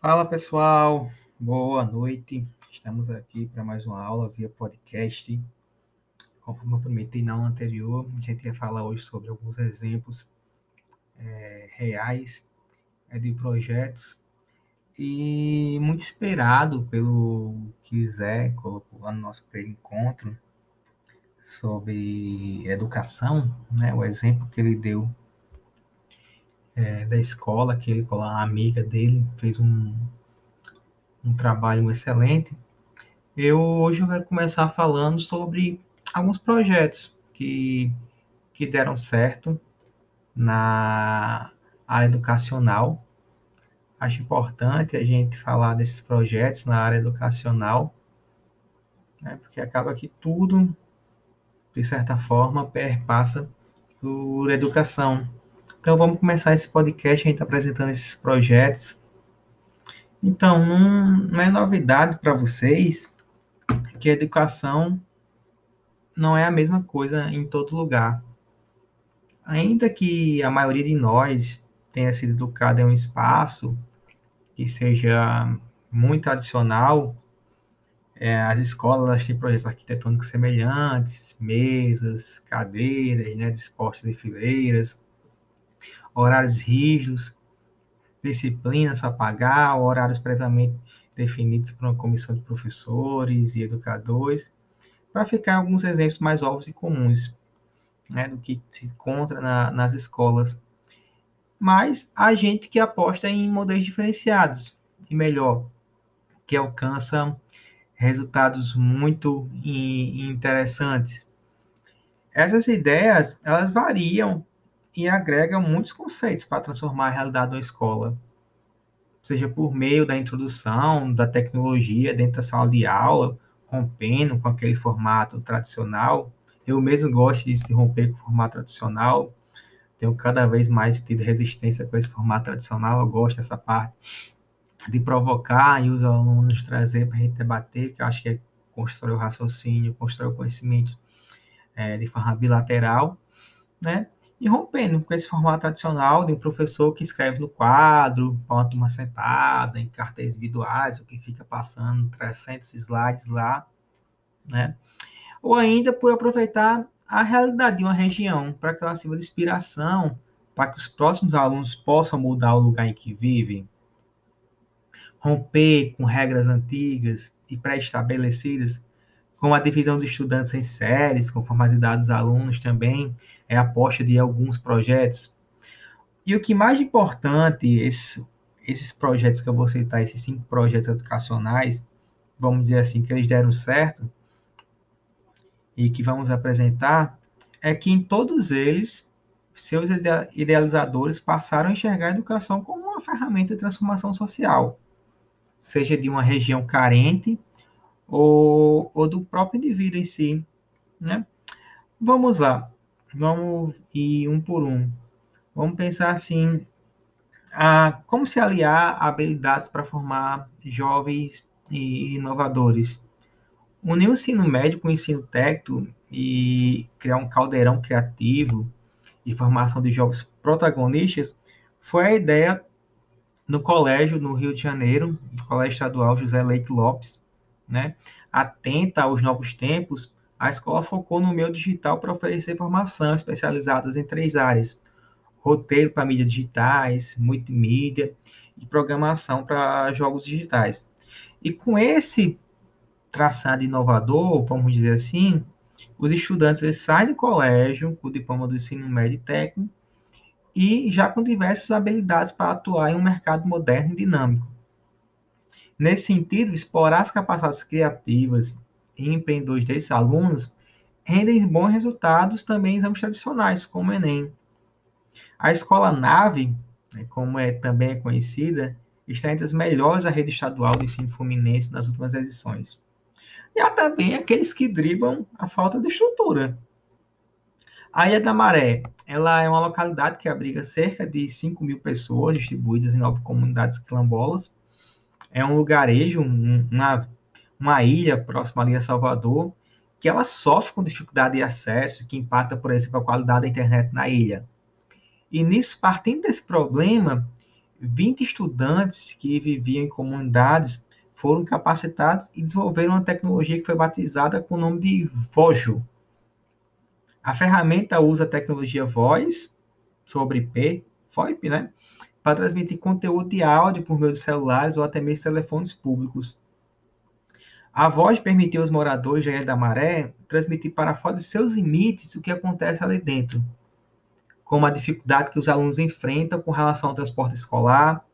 Fala pessoal, boa noite. Estamos aqui para mais uma aula via podcast. Conforme eu prometi na aula anterior, a gente ia falar hoje sobre alguns exemplos é, reais é, de projetos e muito esperado pelo que Zé colocou lá no nosso primeiro encontro sobre educação, né? O exemplo que ele deu é, da escola, que ele, a amiga dele, fez um, um trabalho excelente. Eu hoje eu quero começar falando sobre alguns projetos que, que deram certo na área educacional. Acho importante a gente falar desses projetos na área educacional, né, porque acaba que tudo, de certa forma, perpassa por educação. Então vamos começar esse podcast, a gente tá apresentando esses projetos. Então, não, não é novidade para vocês que a educação não é a mesma coisa em todo lugar. Ainda que a maioria de nós tenha sido educado em um espaço que seja muito tradicional, é, as escolas têm projetos arquitetônicos semelhantes, mesas, cadeiras, né, dispostas em fileiras, horários rígidos, disciplinas para pagar, horários previamente definidos por uma comissão de professores e educadores, para ficar alguns exemplos mais óbvios e comuns né, do que se encontra na, nas escolas. Mas a gente que aposta em modelos diferenciados e melhor, que alcança resultados muito interessantes. Essas ideias, elas variam e agrega muitos conceitos para transformar a realidade da escola, seja por meio da introdução da tecnologia dentro da sala de aula, rompendo com aquele formato tradicional. Eu mesmo gosto de se romper com o formato tradicional, tenho cada vez mais tido resistência com esse formato tradicional, eu gosto dessa parte de provocar e os alunos trazer para a gente debater, que eu acho que é construir o raciocínio, construir o conhecimento é, de forma bilateral, né? E rompendo com esse formato tradicional de um professor que escreve no quadro, para uma turma sentada, em cartéis individuais, o que fica passando 300 slides lá, né? Ou ainda por aproveitar a realidade de uma região para que ela sirva de inspiração para que os próximos alunos possam mudar o lugar em que vivem. Romper com regras antigas e pré-estabelecidas com a divisão dos estudantes em séries, conforme as idades dos alunos também, é a aposta de alguns projetos. E o que mais importante, esse, esses projetos que eu vou citar, esses cinco projetos educacionais, vamos dizer assim, que eles deram certo, e que vamos apresentar, é que em todos eles, seus idealizadores passaram a enxergar a educação como uma ferramenta de transformação social, seja de uma região carente ou, ou do próprio indivíduo em si, né? Vamos lá, vamos ir um por um. Vamos pensar assim, a, como se aliar habilidades para formar jovens e inovadores. Unir o ensino médio com o ensino técnico e criar um caldeirão criativo de formação de jovens protagonistas foi a ideia no colégio no Rio de Janeiro, no Colégio Estadual José Leite Lopes, né? Atenta aos novos tempos, a escola focou no meio digital para oferecer formação especializadas em três áreas: roteiro para mídias digitais, multimídia e programação para jogos digitais. E com esse traçado inovador, vamos dizer assim, os estudantes saem do colégio com o diploma do ensino médio técnico e já com diversas habilidades para atuar em um mercado moderno e dinâmico. Nesse sentido, explorar as capacidades criativas e empreendedores desses alunos rendem bons resultados também em exames tradicionais, como o Enem. A escola NAVE, né, como é, também é conhecida, está entre as melhores da rede estadual do ensino fluminense nas últimas edições. E há também aqueles que driblam a falta de estrutura. A Ilha da Maré, ela é uma localidade que abriga cerca de 5 mil pessoas distribuídas em nove comunidades quilombolas, é um lugarejo, um, uma, uma ilha próxima ali a Salvador, que ela sofre com dificuldade de acesso, que impacta, por exemplo, a qualidade da internet na ilha. E nisso, partindo desse problema, 20 estudantes que viviam em comunidades foram capacitados e desenvolveram uma tecnologia que foi batizada com o nome de Vojo. A ferramenta usa a tecnologia voz sobre IP, VoIP, né? Para transmitir conteúdo de áudio por meio de celulares ou até mesmo telefones públicos. A voz permitiu aos moradores de Ilha da Maré transmitir para fora de seus limites o que acontece ali dentro, como a dificuldade que os alunos enfrentam com relação ao transporte escolar.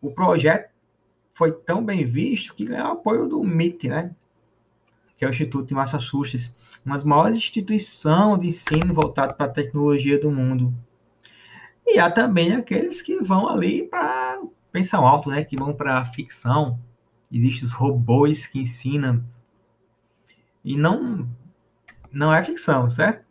O projeto foi tão bem visto que ganhou apoio do MIT, né? Que é o Instituto de Massachusetts, uma das maiores instituições de ensino voltado para a tecnologia do mundo. E há também aqueles que vão ali para pensar alto, né? Que vão para a ficção. Existem os robôs que ensinam. E não, não é ficção, certo?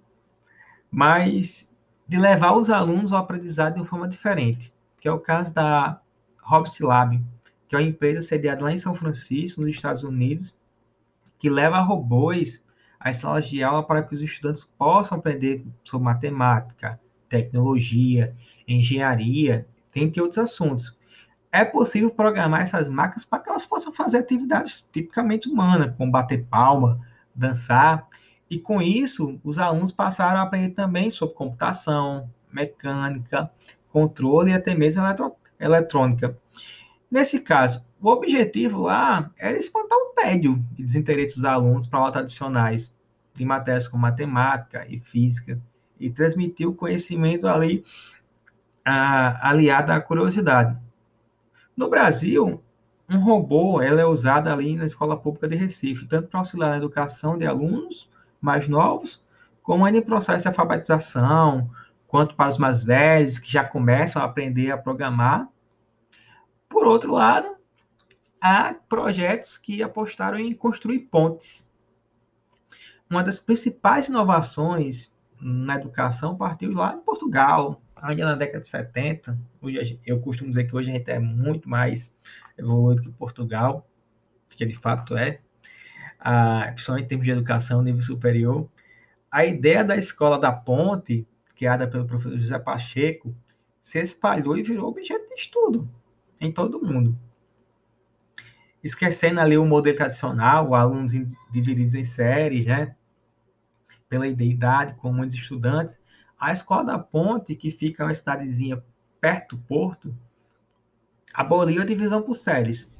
Mas de levar os alunos ao aprendizado de uma forma diferente, que é o caso da Hobbs Lab, que é uma empresa sediada lá em São Francisco, nos Estados Unidos, que leva robôs às salas de aula para que os estudantes possam aprender sobre matemática, tecnologia, engenharia, dentre outros assuntos. É possível programar essas máquinas para que elas possam fazer atividades tipicamente humanas, como bater palma, dançar, e com isso, os alunos passaram a aprender também sobre computação, mecânica, controle e até mesmo eletrônica. Nesse caso, o objetivo lá era espantar o tédio e desinteresse dos alunos para aulas adicionais de matérias como matemática e física e transmitir o conhecimento ali a, aliado à curiosidade. No Brasil, um robô ela é usado ali na escola pública de Recife, tanto para auxiliar na educação de alunos mais novos, como ainda em processo de alfabetização, quanto para os mais velhos que já começam a aprender a programar por outro lado, há projetos que apostaram em construir pontes. Uma das principais inovações na educação partiu lá em Portugal, ainda na década de 70. Hoje, eu costumo dizer que hoje a gente é muito mais evoluído que Portugal, que de fato é, ah, principalmente em termos de educação nível superior. A ideia da escola da ponte, criada pelo professor José Pacheco, se espalhou e virou objeto de estudo em todo mundo. Esquecendo ali o modelo tradicional, alunos divididos em séries, né? Pela idade, com muitos estudantes. A Escola da Ponte, que fica uma cidadezinha perto do porto, aboliu a divisão por séries.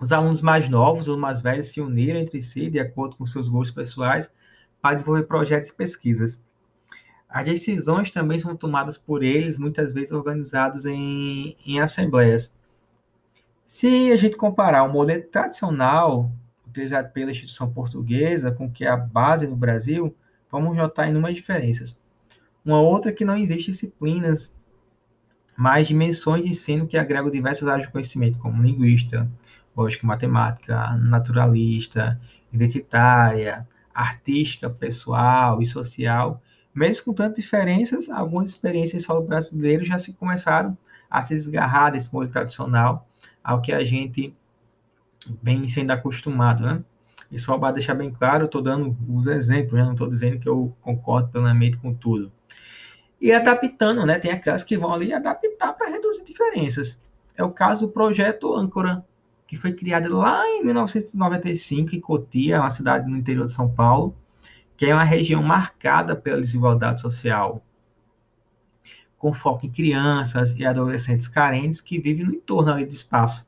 Os alunos mais novos ou mais velhos se uniram entre si, de acordo com seus gostos pessoais, para desenvolver projetos e pesquisas. As decisões também são tomadas por eles, muitas vezes organizados em, em assembleias. Se a gente comparar o modelo tradicional utilizado pela instituição portuguesa com que é a base no Brasil, vamos notar inúmeras diferenças. Uma outra é que não existe disciplinas, mas dimensões de ensino que agregam diversas áreas de conhecimento, como linguista, lógica matemática, naturalista, identitária, artística, pessoal e social, mesmo com tantas diferenças, algumas experiências solo brasileiro já se começaram a se desgarrar desse molho tradicional, ao que a gente vem sendo acostumado, né? E só para deixar bem claro, eu estou dando os exemplos, né? não estou dizendo que eu concordo plenamente com tudo. E adaptando, né? Tem aquelas que vão ali adaptar para reduzir diferenças. É o caso do projeto Âncora, que foi criado lá em 1995 em Cotia, uma cidade no interior de São Paulo, que é uma região marcada pela desigualdade social, com foco em crianças e adolescentes carentes que vivem no entorno ali do espaço.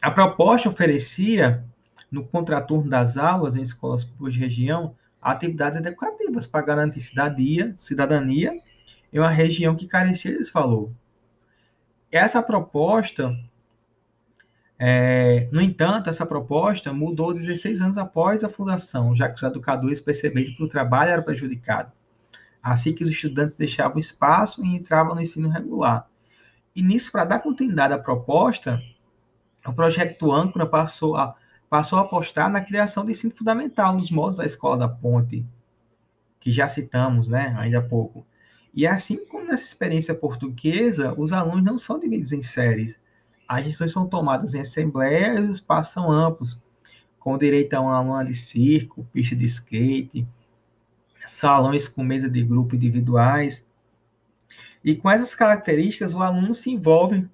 A proposta oferecia, no contraturno das aulas em escolas públicas de região, atividades educativas para garantir cidadania, cidadania em uma região que carecia desse valor. Essa proposta é, no entanto, essa proposta mudou 16 anos após a fundação, já que os educadores perceberam que o trabalho era prejudicado. Assim que os estudantes deixavam espaço e entravam no ensino regular. E nisso, para dar continuidade à proposta, o projeto Âncora passou a, passou a apostar na criação de ensino fundamental nos modos da Escola da Ponte, que já citamos né, ainda há pouco. E assim como nessa experiência portuguesa, os alunos não são divididos em séries, as decisões são tomadas em assembleia e os espaços são amplos, com direito a uma lona de circo, pista de skate, salões com mesa de grupo individuais. E com essas características, o aluno se envolve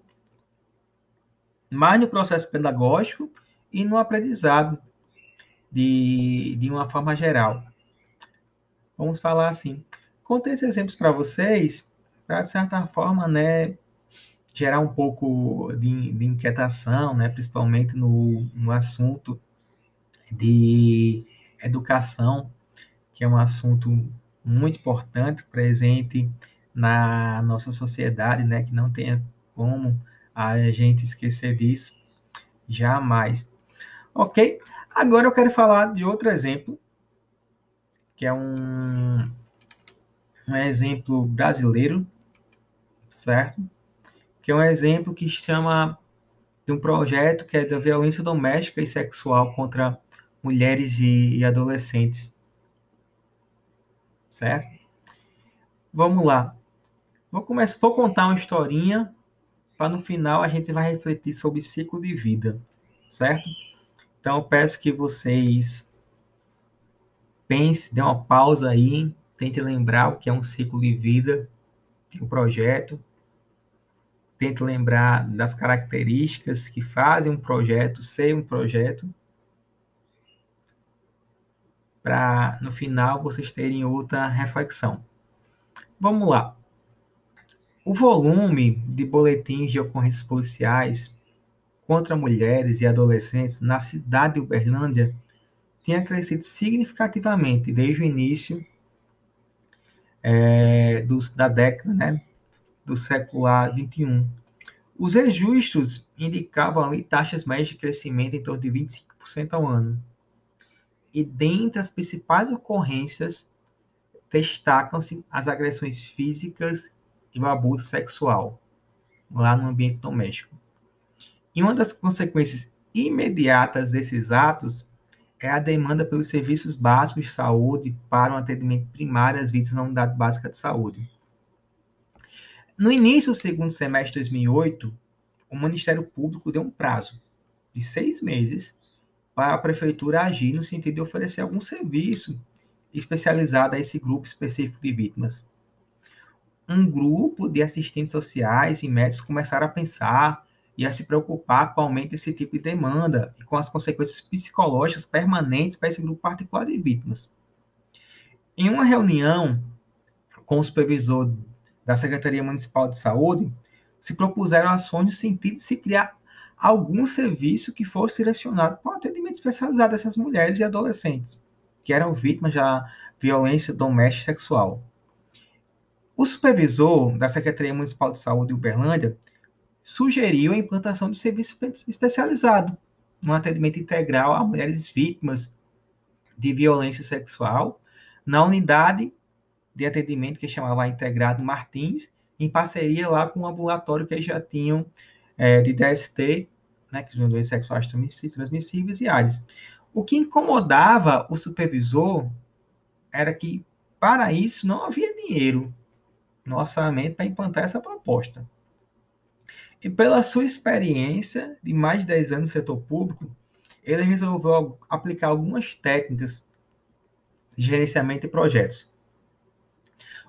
mais no processo pedagógico e no aprendizado de, de uma forma geral. Vamos falar assim. Contei esses exemplos para vocês, para, de certa forma, né, gerar um pouco de, de inquietação, né, principalmente no, no assunto de educação, que é um assunto muito importante, presente na nossa sociedade, né, que não tenha como a gente esquecer disso jamais. Ok? Agora eu quero falar de outro exemplo, que é um, um exemplo brasileiro, certo? Que é um exemplo que chama de um projeto que é da violência doméstica e sexual contra mulheres e, e adolescentes. Certo? Vamos lá. Vou começar, vou contar uma historinha para no final a gente vai refletir sobre ciclo de vida, certo? Então peço que vocês pensem, dê uma pausa aí, tente lembrar o que é um ciclo de vida, um projeto, tente lembrar das características que fazem um projeto ser um projeto, para no final vocês terem outra reflexão. Vamos lá. O volume de boletins de ocorrências policiais contra mulheres e adolescentes na cidade de Uberlândia tinha crescido significativamente desde o início é, do, da década né, do século XXI. Os registros indicavam ali taxas médias de crescimento em torno de 25% ao ano. E dentre as principais ocorrências, destacam-se as agressões físicas e o abuso sexual lá no ambiente doméstico. E uma das consequências imediatas desses atos é a demanda pelos serviços básicos de saúde para um atendimento primário às vítimas na unidade básica de saúde. No início do segundo semestre de 2008, o Ministério Público deu um prazo de seis meses para a Prefeitura agir no sentido de oferecer algum serviço especializado a esse grupo específico de vítimas um grupo de assistentes sociais e médicos começaram a pensar e a se preocupar com o aumento desse tipo de demanda e com as consequências psicológicas permanentes para esse grupo particular de vítimas. Em uma reunião com o supervisor da Secretaria Municipal de Saúde, se propuseram ações no sentido de se criar algum serviço que fosse direcionado para o atendimento especializado dessas mulheres e adolescentes que eram vítimas da violência doméstica e sexual. O supervisor da Secretaria Municipal de Saúde de Uberlândia sugeriu a implantação de serviço especializado no atendimento integral a mulheres vítimas de violência sexual na unidade de atendimento que chamava Integrado Martins, em parceria lá com o ambulatório que eles já tinham é, de DST, né, que são doenças sexuais transmissíveis e AIDS. O que incomodava o supervisor era que, para isso, não havia dinheiro no orçamento para implantar essa proposta. E pela sua experiência de mais de 10 anos no setor público, ele resolveu aplicar algumas técnicas de gerenciamento de projetos.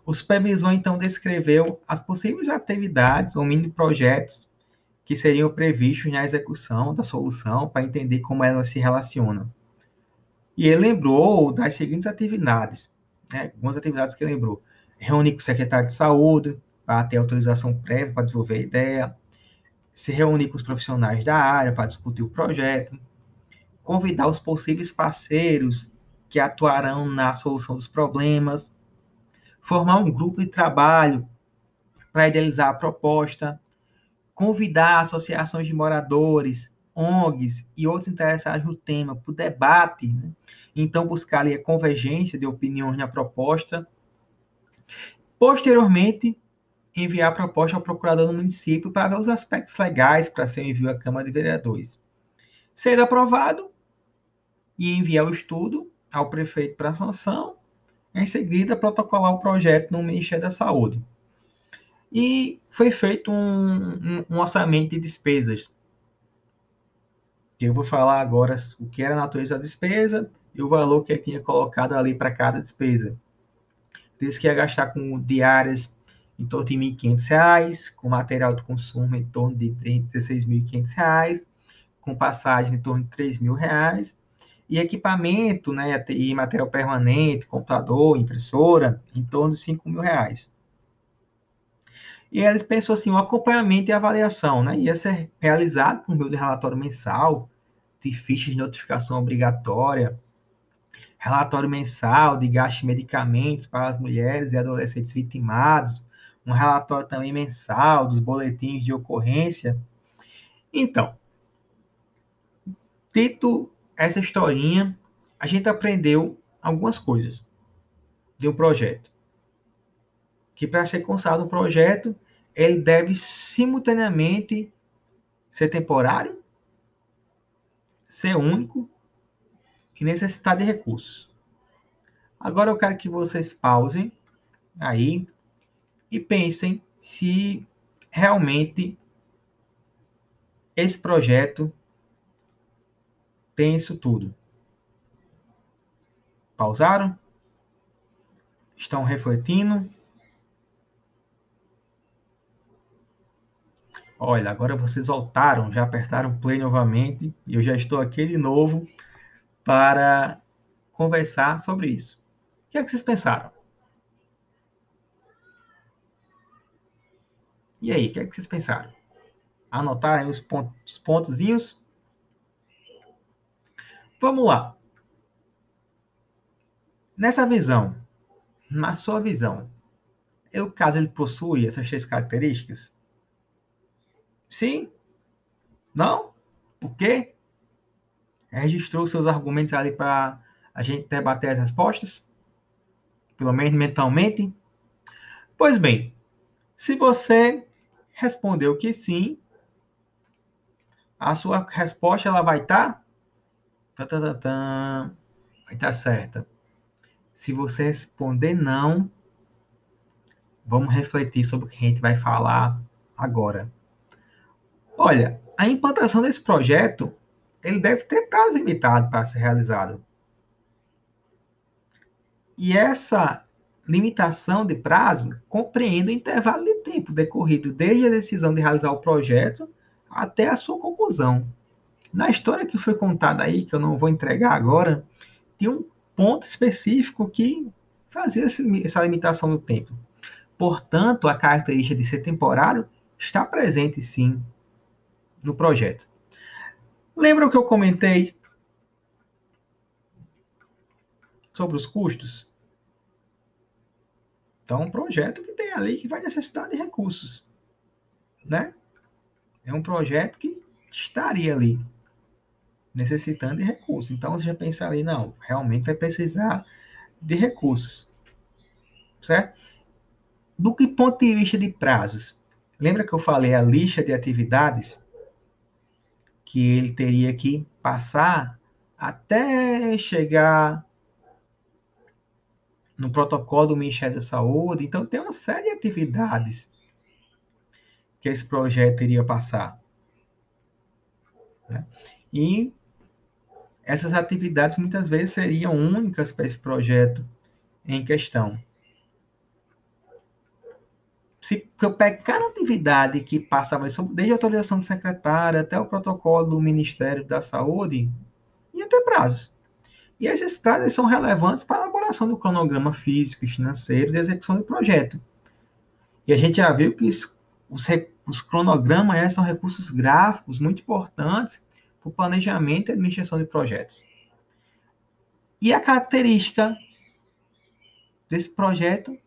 O supervisor então descreveu as possíveis atividades ou mini projetos que seriam previstos na execução da solução para entender como ela se relaciona. E ele lembrou das seguintes atividades, né? algumas atividades que ele lembrou reunir com o secretário de saúde para ter autorização prévia para desenvolver a ideia, se reunir com os profissionais da área para discutir o projeto, convidar os possíveis parceiros que atuarão na solução dos problemas, formar um grupo de trabalho para idealizar a proposta, convidar associações de moradores, ONGs e outros interessados no tema para o debate, né? então buscar ali a convergência de opiniões na proposta Posteriormente, enviar a proposta ao procurador do município para ver os aspectos legais para ser envio à Câmara de Vereadores. Sendo aprovado, e enviar o estudo ao prefeito para sanção, em seguida protocolar o projeto no Ministério da Saúde. E foi feito um, um, um orçamento de despesas. Eu vou falar agora o que era a natureza da despesa e o valor que ele tinha colocado ali para cada despesa disse que ia gastar com diárias em torno de R$ 1.500, com material de consumo em torno de R$ 16.500, com passagem em torno de R$ 3.000, e equipamento, né, e material permanente, computador, impressora, em torno de R$ 5.000. E eles pensam assim, o acompanhamento e avaliação, né, ia ser realizado por meio de relatório mensal, de ficha de notificação obrigatória, relatório mensal de gasto de medicamentos para as mulheres e adolescentes vitimados, um relatório também mensal dos boletins de ocorrência. Então, dito essa historinha, a gente aprendeu algumas coisas de um projeto. Que para ser constado um projeto, ele deve simultaneamente ser temporário, ser único e necessitar de recursos. Agora eu quero que vocês pausem aí e pensem se realmente esse projeto tem isso tudo. Pausaram? Estão refletindo? Olha, agora vocês voltaram, já apertaram play novamente e eu já estou aqui de novo para conversar sobre isso. O que é que vocês pensaram? E aí, o que é que vocês pensaram? Anotaram os, pontos, os pontozinhos? Vamos lá. Nessa visão, na sua visão, o caso ele possui essas três características? Sim? Não? Por quê? Registrou seus argumentos ali para a gente debater as respostas? Pelo menos mentalmente? Pois bem, se você respondeu que sim, a sua resposta ela vai estar tá, vai estar certa. Se você responder não, vamos refletir sobre o que a gente vai falar agora. Olha, a implantação desse projeto, ele deve ter prazo limitado para ser realizado. E essa limitação de prazo compreende o intervalo de tempo decorrido desde a decisão de realizar o projeto até a sua conclusão. Na história que foi contada aí, que eu não vou entregar agora, tem um ponto específico que fazia essa limitação do tempo. Portanto, a característica de ser temporário está presente sim no projeto. Lembra o que eu comentei sobre os custos? Então, um projeto que tem ali que vai necessitar de recursos, né? É um projeto que estaria ali necessitando de recursos. Então, você já pensa ali, não, realmente vai precisar de recursos, certo? Do que ponto de vista de prazos? Lembra que eu falei a lista de atividades que ele teria que passar até chegar no protocolo do Ministério da Saúde. Então, tem uma série de atividades que esse projeto iria passar. Né? E essas atividades muitas vezes seriam únicas para esse projeto em questão. Se eu pegar cada atividade que passava desde a autorização do secretário até o protocolo do Ministério da Saúde, ia ter prazos. E esses prazos são relevantes para a elaboração do cronograma físico e financeiro de execução do projeto. E a gente já viu que os, os cronogramas né, são recursos gráficos muito importantes para o planejamento e administração de projetos. E a característica desse projeto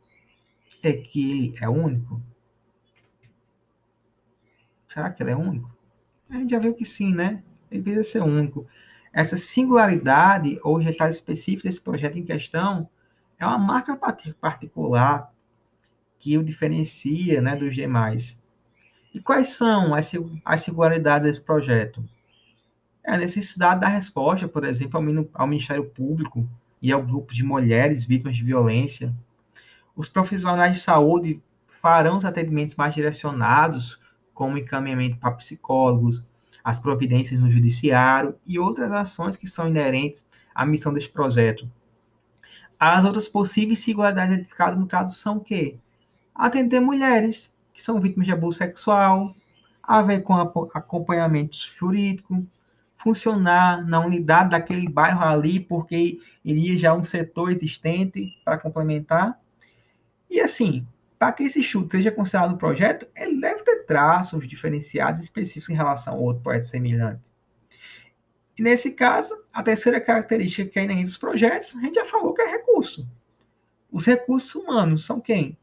é que ele é único. Será que ele é único? A gente já viu que sim, né? Ele precisa ser único. Essa singularidade ou resultado específico desse projeto em questão é uma marca particular que o diferencia né, dos demais. E quais são as, singularidades desse projeto? É a necessidade da resposta, por exemplo, ao, ao Ministério Público e ao grupo de mulheres vítimas de violência. Os profissionais de saúde farão os atendimentos mais direcionados, como encaminhamento para psicólogos, as providências no judiciário e outras ações que são inerentes à missão deste projeto. As outras possíveis singularidades identificadas no caso são o quê? atender mulheres que são vítimas de abuso sexual, haver com acompanhamento jurídico, funcionar na unidade daquele bairro ali, porque iria já um setor existente para complementar. E assim, para que esse chute seja considerado um projeto, ele deve ter traços diferenciados específicos em relação ao outro projeto semelhante. E nesse caso, a terceira característica que é inerente dos projetos, a gente já falou que é recurso. Os recursos humanos são quem?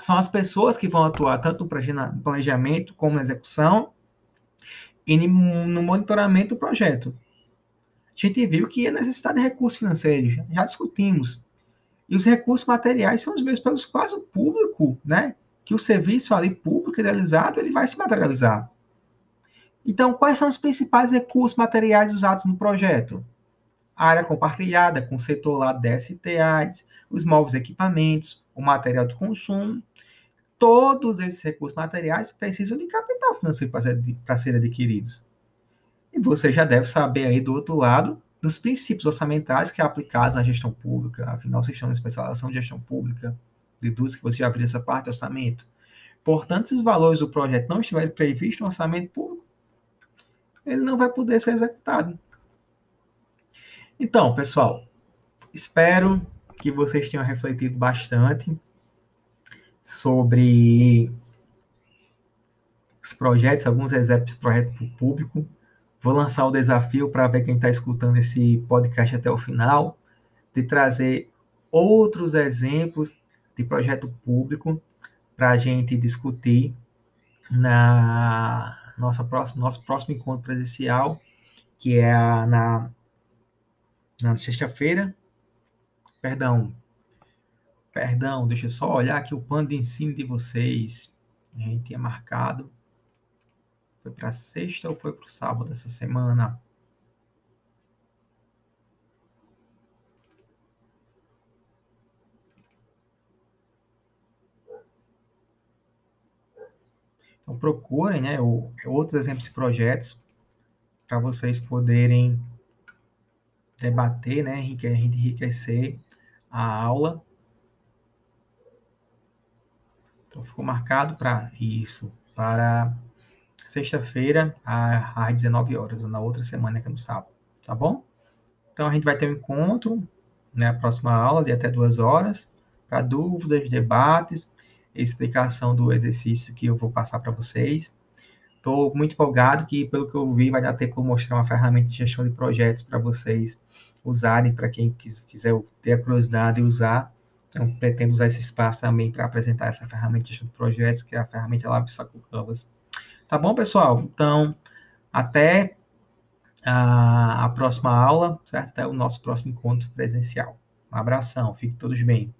São as pessoas que vão atuar tanto no planejamento como na execução e no monitoramento do projeto. A gente viu que é necessidade de recursos financeiros, já discutimos. E os recursos materiais são os meios pelos quais o público, né, que o serviço ali público idealizado, ele vai se materializar. Então, quais são os principais recursos materiais usados no projeto? A área compartilhada com o setor lá DST-AIDS, os móveis equipamentos, o material de consumo. Todos esses recursos materiais precisam de capital financeiro para ser, ser adquiridos. E você já deve saber aí do outro lado dos princípios orçamentários que é aplicados na gestão pública. Afinal, vocês estão na especialização de gestão pública. Deduz que você já viu essa parte do orçamento. Portanto, se os valores do projeto não estiverem previstos no orçamento público, ele não vai poder ser executado. Então, pessoal, espero que vocês tenham refletido bastante sobre os projetos, alguns exemplos de projeto público. Vou lançar o desafio para ver quem está escutando esse podcast até o final, de trazer outros exemplos de projeto público para a gente discutir na nossa próxima, nosso próximo encontro presencial, que é na, na sexta-feira. Perdão, perdão, deixa eu só olhar aqui o plano de ensino de vocês. A gente tinha marcado. Foi para sexta ou foi para o sábado essa semana? Então, procurem né, outros exemplos de projetos para vocês poderem debater, né, enriquecer a aula. Então, ficou marcado para isso, para sexta-feira, às 19 horas, na outra semana, que é no sábado, tá bom? Então, a gente vai ter um encontro, né, a próxima aula, de até duas horas, para dúvidas, debates, explicação do exercício que eu vou passar para vocês. Estou muito empolgado que, pelo que eu vi, vai dar tempo de mostrar uma ferramenta de gestão de projetos para vocês usarem, para quem quiser ter a curiosidade de usar. Então, pretendo usar esse espaço também para apresentar essa ferramenta de gestão de projetos, que é a ferramenta LabSaco Canvas. Tá bom, pessoal? Então, até a, a próxima aula, certo? Até o nosso próximo encontro presencial. Um abração, fiquem todos bem.